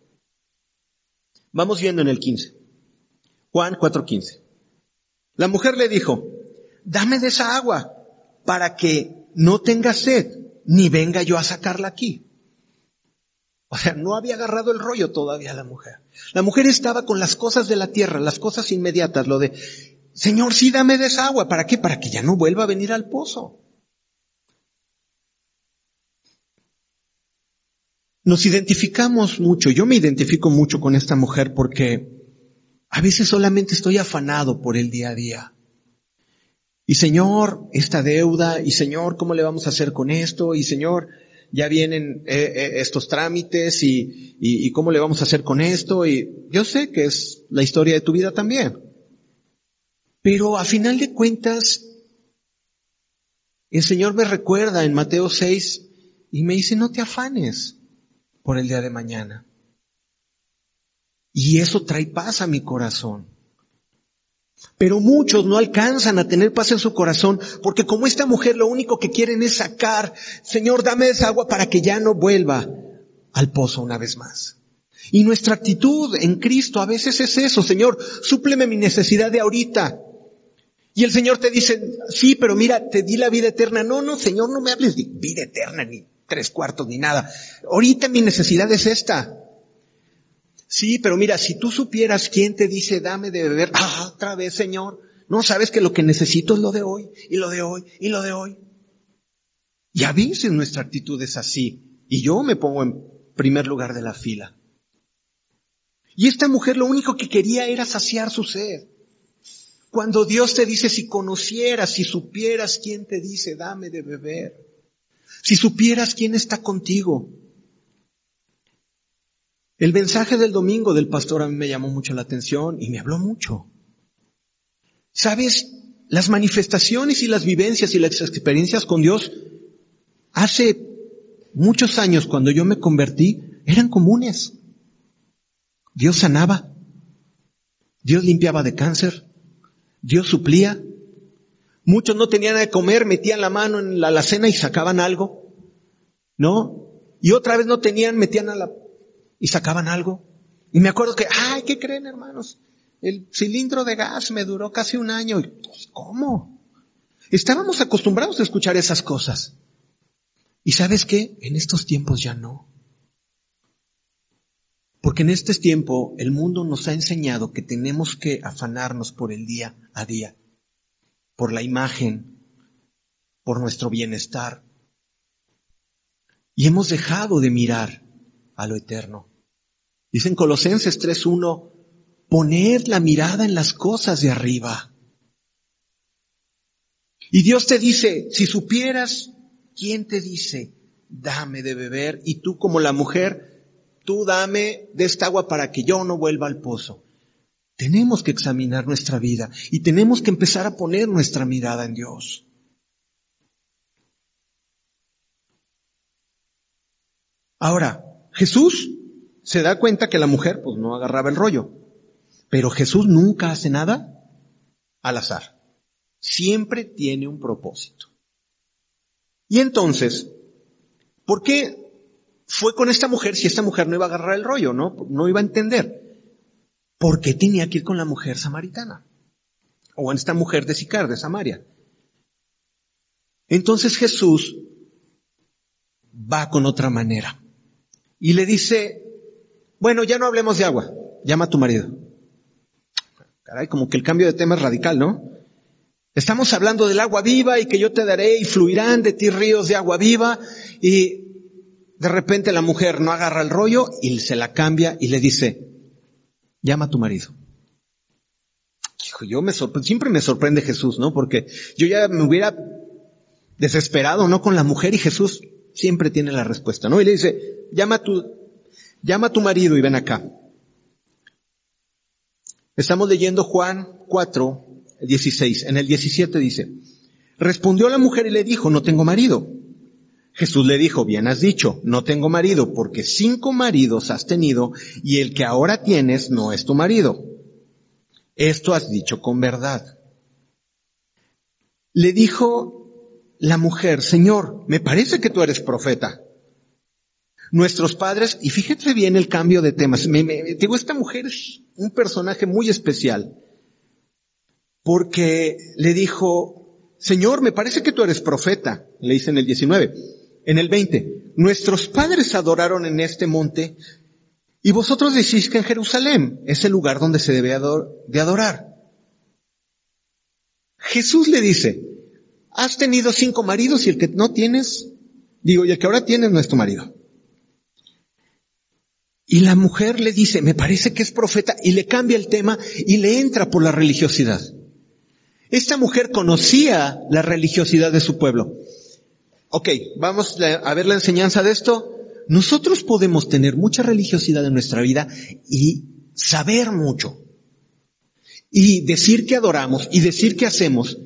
Vamos viendo en el 15. Juan 4:15. La mujer le dijo, dame de esa agua para que no tenga sed, ni venga yo a sacarla aquí. O sea, no había agarrado el rollo todavía la mujer. La mujer estaba con las cosas de la tierra, las cosas inmediatas, lo de, Señor, sí dame de esa agua. ¿Para qué? Para que ya no vuelva a venir al pozo. Nos identificamos mucho, yo me identifico mucho con esta mujer porque a veces solamente estoy afanado por el día a día. Y Señor, esta deuda, y Señor, ¿cómo le vamos a hacer con esto? Y Señor, ya vienen eh, eh, estos trámites y, y, y cómo le vamos a hacer con esto. Y yo sé que es la historia de tu vida también. Pero a final de cuentas, el Señor me recuerda en Mateo 6 y me dice, no te afanes por el día de mañana. Y eso trae paz a mi corazón. Pero muchos no alcanzan a tener paz en su corazón porque como esta mujer lo único que quieren es sacar, Señor, dame esa agua para que ya no vuelva al pozo una vez más. Y nuestra actitud en Cristo a veces es eso, Señor, súpleme mi necesidad de ahorita. Y el Señor te dice, sí, pero mira, te di la vida eterna. No, no, Señor, no me hables de vida eterna, ni tres cuartos, ni nada. Ahorita mi necesidad es esta. Sí, pero mira, si tú supieras quién te dice dame de beber, <laughs> ah, otra vez, Señor, no sabes que lo que necesito es lo de hoy, y lo de hoy, y lo de hoy. Y a nuestra actitud es así, y yo me pongo en primer lugar de la fila. Y esta mujer lo único que quería era saciar su sed. Cuando Dios te dice, si conocieras, si supieras quién te dice, dame de beber, si supieras quién está contigo, el mensaje del domingo del pastor a mí me llamó mucho la atención y me habló mucho. ¿Sabes? Las manifestaciones y las vivencias y las experiencias con Dios hace muchos años cuando yo me convertí eran comunes. Dios sanaba, Dios limpiaba de cáncer, Dios suplía. Muchos no tenían de comer, metían la mano en la alacena y sacaban algo. ¿No? Y otra vez no tenían, metían a la y sacaban algo. Y me acuerdo que, ay, ¿qué creen hermanos? El cilindro de gas me duró casi un año. Y, pues, ¿Cómo? Estábamos acostumbrados a escuchar esas cosas. Y sabes qué? En estos tiempos ya no. Porque en este tiempo el mundo nos ha enseñado que tenemos que afanarnos por el día a día, por la imagen, por nuestro bienestar. Y hemos dejado de mirar a lo eterno. Dicen Colosenses 3.1, poner la mirada en las cosas de arriba. Y Dios te dice, si supieras quién te dice, dame de beber, y tú como la mujer, tú dame de esta agua para que yo no vuelva al pozo. Tenemos que examinar nuestra vida y tenemos que empezar a poner nuestra mirada en Dios. Ahora, Jesús se da cuenta que la mujer pues no agarraba el rollo. Pero Jesús nunca hace nada al azar. Siempre tiene un propósito. Y entonces, ¿por qué fue con esta mujer si esta mujer no iba a agarrar el rollo, no? No iba a entender. ¿Por qué tenía que ir con la mujer samaritana? O en esta mujer de Sicar, de Samaria. Entonces Jesús va con otra manera. Y le dice, bueno, ya no hablemos de agua, llama a tu marido. Caray, como que el cambio de tema es radical, ¿no? Estamos hablando del agua viva y que yo te daré y fluirán de ti ríos de agua viva y de repente la mujer no agarra el rollo y se la cambia y le dice, llama a tu marido. Hijo, yo me siempre me sorprende Jesús, ¿no? Porque yo ya me hubiera desesperado, ¿no? Con la mujer y Jesús siempre tiene la respuesta, ¿no? Y le dice, llama a tu, llama a tu marido y ven acá. Estamos leyendo Juan 4, 16. En el 17 dice, respondió la mujer y le dijo, no tengo marido. Jesús le dijo, bien has dicho, no tengo marido, porque cinco maridos has tenido y el que ahora tienes no es tu marido. Esto has dicho con verdad. Le dijo la mujer, Señor, me parece que tú eres profeta. Nuestros padres, y fíjate bien el cambio de temas. Me, digo, esta mujer es un personaje muy especial. Porque le dijo, Señor, me parece que tú eres profeta. Le dice en el 19. En el 20. nuestros padres adoraron en este monte y vosotros decís que en Jerusalén es el lugar donde se debe de adorar. Jesús le dice, has tenido cinco maridos y el que no tienes, digo, y el que ahora tienes no es tu marido. Y la mujer le dice, me parece que es profeta, y le cambia el tema y le entra por la religiosidad. Esta mujer conocía la religiosidad de su pueblo. Ok, vamos a ver la enseñanza de esto. Nosotros podemos tener mucha religiosidad en nuestra vida y saber mucho. Y decir que adoramos y decir que hacemos,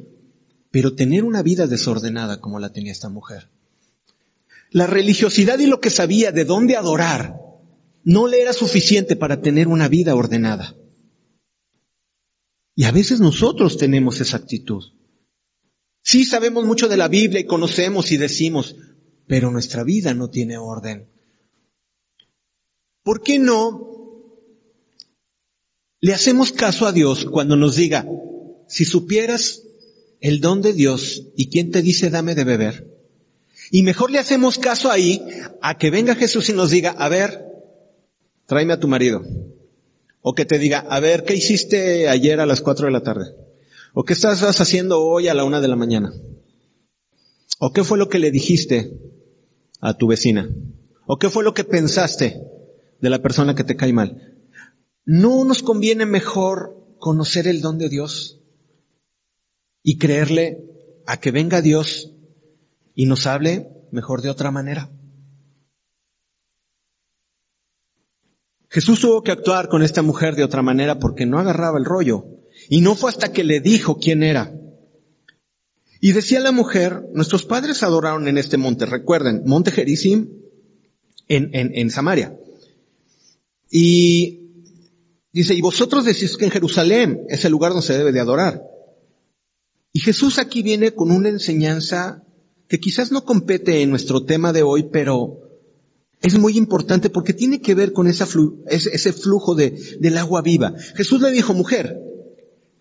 pero tener una vida desordenada como la tenía esta mujer. La religiosidad y lo que sabía de dónde adorar no le era suficiente para tener una vida ordenada. Y a veces nosotros tenemos esa actitud. Sí sabemos mucho de la Biblia y conocemos y decimos, pero nuestra vida no tiene orden. ¿Por qué no le hacemos caso a Dios cuando nos diga, si supieras el don de Dios y quién te dice dame de beber? Y mejor le hacemos caso ahí a que venga Jesús y nos diga, a ver, tráeme a tu marido. O que te diga, a ver, ¿qué hiciste ayer a las cuatro de la tarde? ¿O qué estás haciendo hoy a la una de la mañana? ¿O qué fue lo que le dijiste a tu vecina? ¿O qué fue lo que pensaste de la persona que te cae mal? ¿No nos conviene mejor conocer el don de Dios y creerle a que venga Dios y nos hable mejor de otra manera? Jesús tuvo que actuar con esta mujer de otra manera porque no agarraba el rollo. Y no fue hasta que le dijo quién era. Y decía la mujer, nuestros padres adoraron en este monte, recuerden, monte Gerizim en, en, en Samaria. Y dice, y vosotros decís que en Jerusalén es el lugar donde se debe de adorar. Y Jesús aquí viene con una enseñanza que quizás no compete en nuestro tema de hoy, pero es muy importante porque tiene que ver con ese flujo de, del agua viva. Jesús le dijo, mujer,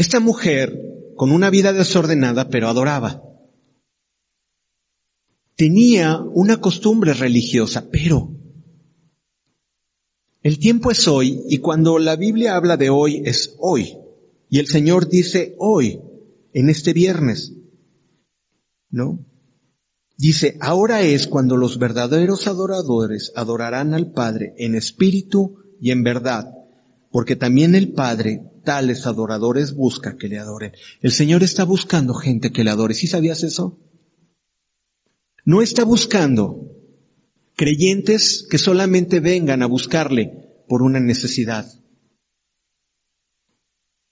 Esta mujer, con una vida desordenada, pero adoraba. Tenía una costumbre religiosa, pero el tiempo es hoy y cuando la Biblia habla de hoy es hoy. Y el Señor dice hoy, en este viernes. ¿No? Dice, ahora es cuando los verdaderos adoradores adorarán al Padre en espíritu y en verdad, porque también el Padre tales adoradores busca que le adoren. El Señor está buscando gente que le adore. ¿Sí sabías eso? No está buscando creyentes que solamente vengan a buscarle por una necesidad.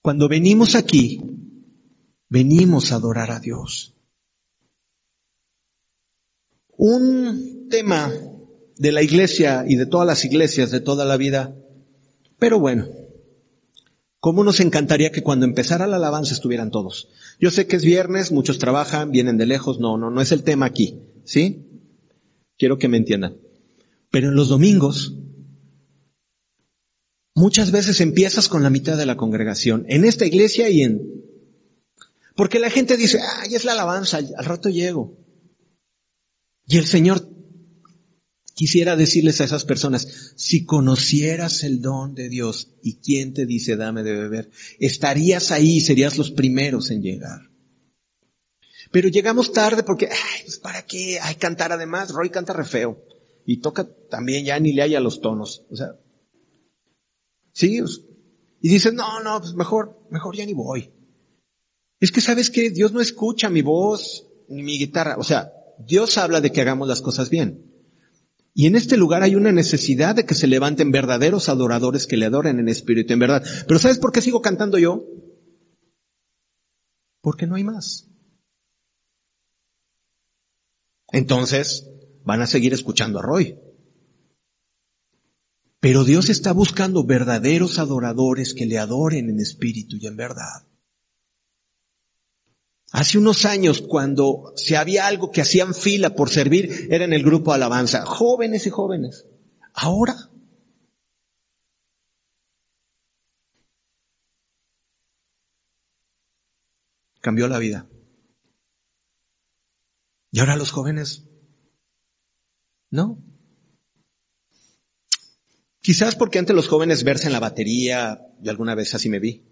Cuando venimos aquí, venimos a adorar a Dios. Un tema de la iglesia y de todas las iglesias de toda la vida, pero bueno, ¿cómo nos encantaría que cuando empezara la alabanza estuvieran todos? Yo sé que es viernes, muchos trabajan, vienen de lejos, no, no, no es el tema aquí, ¿sí? Quiero que me entiendan. Pero en los domingos, muchas veces empiezas con la mitad de la congregación, en esta iglesia y en... Porque la gente dice, ay, es la alabanza, al rato llego. Y el Señor quisiera decirles a esas personas, si conocieras el don de Dios y quién te dice dame de beber, estarías ahí y serías los primeros en llegar. Pero llegamos tarde porque, ay, pues para qué, hay cantar además, Roy canta re feo. Y toca también ya ni le haya los tonos. O sea, sí, pues, y dices, no, no, pues mejor, mejor ya ni voy. Es que sabes que Dios no escucha mi voz ni mi guitarra. O sea, Dios habla de que hagamos las cosas bien. Y en este lugar hay una necesidad de que se levanten verdaderos adoradores que le adoren en espíritu, en verdad. Pero ¿sabes por qué sigo cantando yo? Porque no hay más. Entonces, van a seguir escuchando a Roy. Pero Dios está buscando verdaderos adoradores que le adoren en espíritu y en verdad. Hace unos años, cuando si había algo que hacían fila por servir, era en el grupo alabanza, jóvenes y jóvenes. Ahora, cambió la vida. Y ahora los jóvenes, no. Quizás porque antes los jóvenes verse en la batería, y alguna vez así me vi,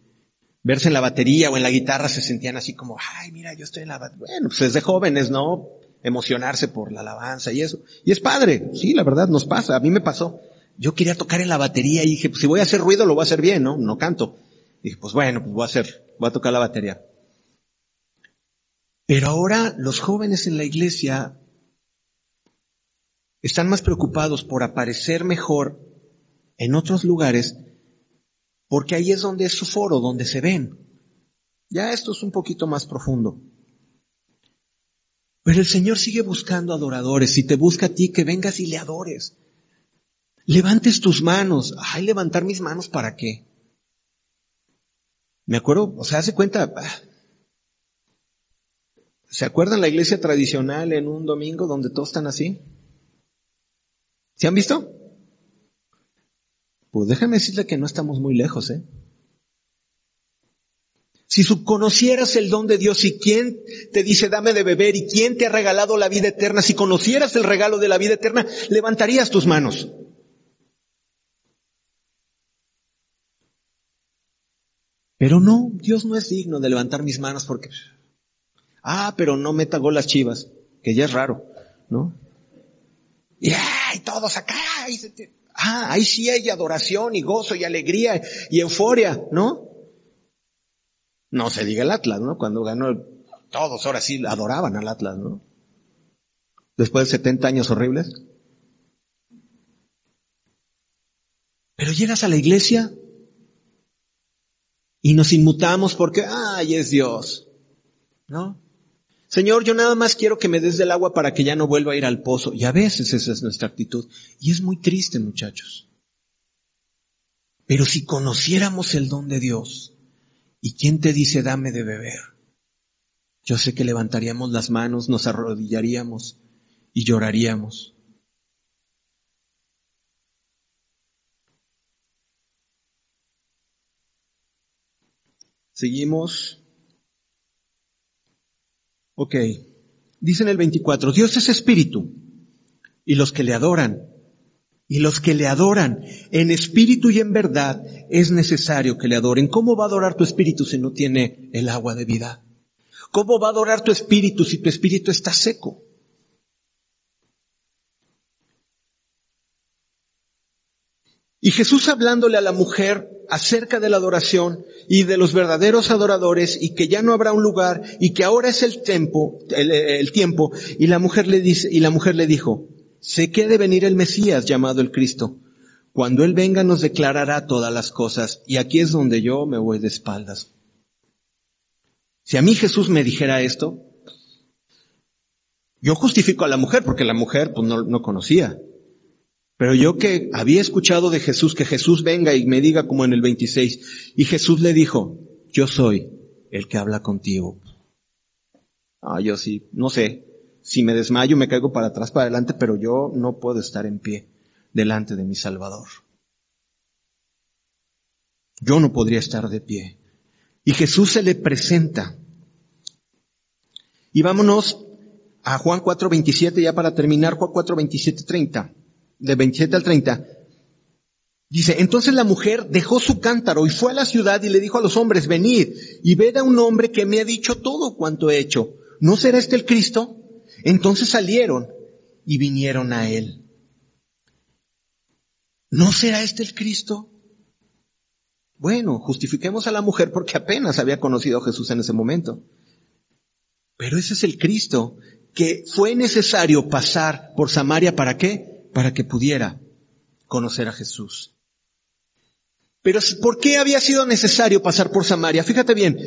verse en la batería o en la guitarra se sentían así como, ay, mira, yo estoy en la batería. Bueno, pues es de jóvenes, ¿no? Emocionarse por la alabanza y eso. Y es padre, sí, la verdad nos pasa, a mí me pasó. Yo quería tocar en la batería y dije, pues si voy a hacer ruido lo voy a hacer bien, ¿no? No canto. Y dije, pues bueno, pues voy a hacer, voy a tocar la batería. Pero ahora los jóvenes en la iglesia están más preocupados por aparecer mejor en otros lugares porque ahí es donde es su foro, donde se ven. Ya esto es un poquito más profundo. Pero el Señor sigue buscando adoradores y te busca a ti que vengas y le adores. Levantes tus manos. Ay, levantar mis manos para qué? Me acuerdo, o sea, hace cuenta, ¿se acuerdan la iglesia tradicional en un domingo donde todos están así? ¿Se han visto? Pues déjame decirle que no estamos muy lejos, ¿eh? Si conocieras el don de Dios y quién te dice dame de beber y quién te ha regalado la vida eterna, si conocieras el regalo de la vida eterna, levantarías tus manos. Pero no, Dios no es digno de levantar mis manos porque, ah, pero no meta las chivas, que ya es raro, ¿no? Y, ay, todos acá. Ah, ahí sí hay adoración y gozo y alegría y euforia, ¿no? No se diga el Atlas, ¿no? Cuando ganó, todos ahora sí adoraban al Atlas, ¿no? Después de 70 años horribles. Pero llegas a la iglesia y nos inmutamos porque, ay, es Dios, ¿no? Señor, yo nada más quiero que me des del agua para que ya no vuelva a ir al pozo. Y a veces esa es nuestra actitud. Y es muy triste, muchachos. Pero si conociéramos el don de Dios, ¿y quién te dice dame de beber? Yo sé que levantaríamos las manos, nos arrodillaríamos y lloraríamos. Seguimos Ok. Dice en el 24, Dios es espíritu y los que le adoran, y los que le adoran en espíritu y en verdad es necesario que le adoren. ¿Cómo va a adorar tu espíritu si no tiene el agua de vida? ¿Cómo va a adorar tu espíritu si tu espíritu está seco? Y Jesús hablándole a la mujer acerca de la adoración y de los verdaderos adoradores y que ya no habrá un lugar y que ahora es el tiempo, el, tiempo, y la mujer le dice, y la mujer le dijo, sé que ha de venir el Mesías llamado el Cristo. Cuando Él venga nos declarará todas las cosas y aquí es donde yo me voy de espaldas. Si a mí Jesús me dijera esto, yo justifico a la mujer porque la mujer pues no, no conocía. Pero yo que había escuchado de Jesús, que Jesús venga y me diga como en el 26, y Jesús le dijo, yo soy el que habla contigo. Ah, yo sí, no sé, si me desmayo me caigo para atrás, para adelante, pero yo no puedo estar en pie delante de mi Salvador. Yo no podría estar de pie. Y Jesús se le presenta. Y vámonos a Juan 4:27 ya para terminar, Juan 4:27, 30 de 27 al 30, dice, entonces la mujer dejó su cántaro y fue a la ciudad y le dijo a los hombres, venid y ved a un hombre que me ha dicho todo cuanto he hecho. ¿No será este el Cristo? Entonces salieron y vinieron a él. ¿No será este el Cristo? Bueno, justifiquemos a la mujer porque apenas había conocido a Jesús en ese momento. Pero ese es el Cristo que fue necesario pasar por Samaria para qué? Para que pudiera conocer a Jesús. Pero ¿por qué había sido necesario pasar por Samaria? Fíjate bien,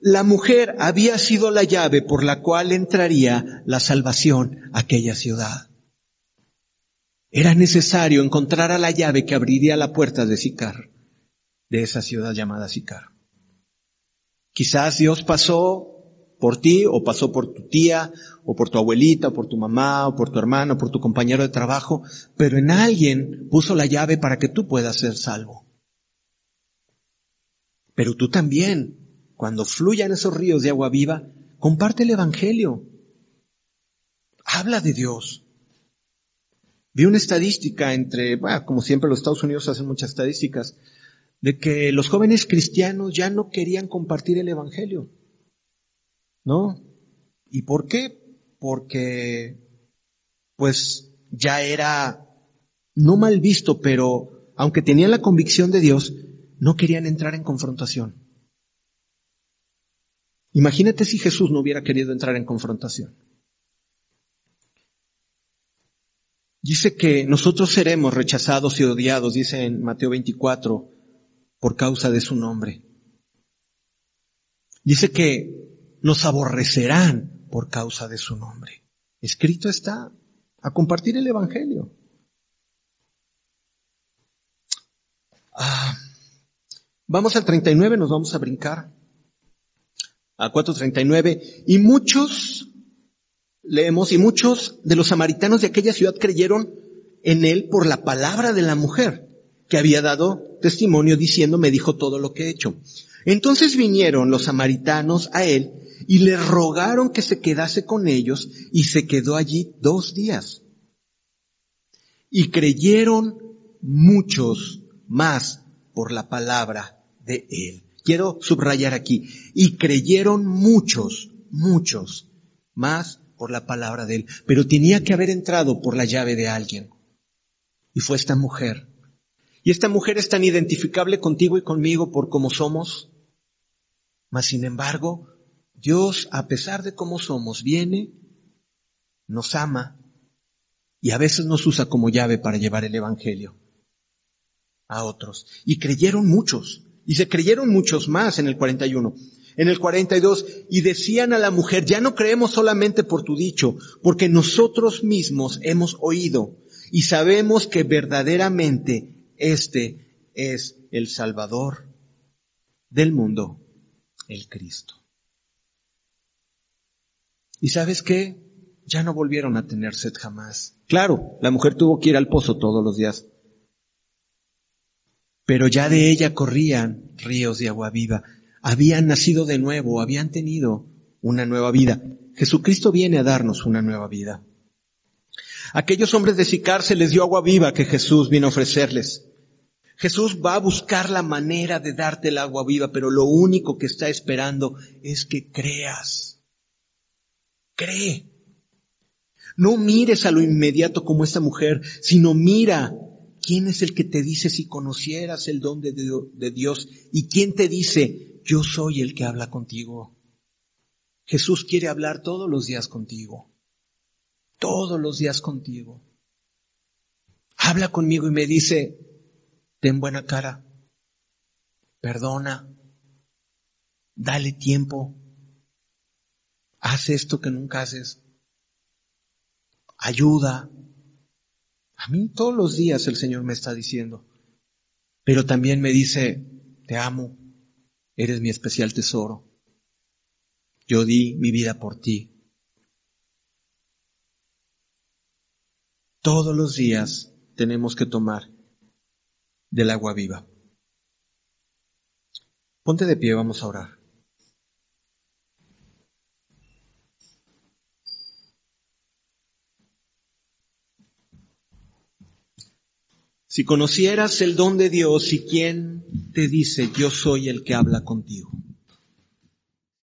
la mujer había sido la llave por la cual entraría la salvación a aquella ciudad. Era necesario encontrar a la llave que abriría la puerta de Sicar, de esa ciudad llamada Sicar. Quizás Dios pasó por ti o pasó por tu tía o por tu abuelita o por tu mamá o por tu hermano o por tu compañero de trabajo, pero en alguien puso la llave para que tú puedas ser salvo. Pero tú también, cuando fluyan esos ríos de agua viva, comparte el Evangelio. Habla de Dios. Vi una estadística entre, bueno, como siempre los Estados Unidos hacen muchas estadísticas, de que los jóvenes cristianos ya no querían compartir el Evangelio. ¿No? ¿Y por qué? Porque, pues, ya era no mal visto, pero aunque tenían la convicción de Dios, no querían entrar en confrontación. Imagínate si Jesús no hubiera querido entrar en confrontación. Dice que nosotros seremos rechazados y odiados, dice en Mateo 24, por causa de su nombre. Dice que nos aborrecerán por causa de su nombre. Escrito está a compartir el Evangelio. Ah, vamos al 39, nos vamos a brincar. A 4.39. Y muchos leemos, y muchos de los samaritanos de aquella ciudad creyeron en él por la palabra de la mujer que había dado testimonio diciendo, me dijo todo lo que he hecho. Entonces vinieron los samaritanos a él y le rogaron que se quedase con ellos y se quedó allí dos días. Y creyeron muchos más por la palabra de él. Quiero subrayar aquí, y creyeron muchos, muchos más por la palabra de él, pero tenía que haber entrado por la llave de alguien. Y fue esta mujer. Y esta mujer es tan identificable contigo y conmigo por cómo somos. Mas sin embargo, Dios, a pesar de cómo somos, viene, nos ama y a veces nos usa como llave para llevar el Evangelio a otros. Y creyeron muchos. Y se creyeron muchos más en el 41 en el 42, y decían a la mujer, ya no creemos solamente por tu dicho, porque nosotros mismos hemos oído y sabemos que verdaderamente este es el Salvador del mundo, el Cristo. ¿Y sabes qué? Ya no volvieron a tener sed jamás. Claro, la mujer tuvo que ir al pozo todos los días, pero ya de ella corrían ríos de agua viva habían nacido de nuevo, habían tenido una nueva vida. Jesucristo viene a darnos una nueva vida. Aquellos hombres de Sicar se les dio agua viva que Jesús vino a ofrecerles. Jesús va a buscar la manera de darte el agua viva, pero lo único que está esperando es que creas. Cree. No mires a lo inmediato como esta mujer, sino mira quién es el que te dice si conocieras el don de Dios y quién te dice yo soy el que habla contigo. Jesús quiere hablar todos los días contigo. Todos los días contigo. Habla conmigo y me dice, ten buena cara, perdona, dale tiempo, haz esto que nunca haces, ayuda. A mí todos los días el Señor me está diciendo, pero también me dice, te amo, Eres mi especial tesoro. Yo di mi vida por ti. Todos los días tenemos que tomar del agua viva. Ponte de pie, vamos a orar. Si conocieras el don de Dios y quién te dice, yo soy el que habla contigo.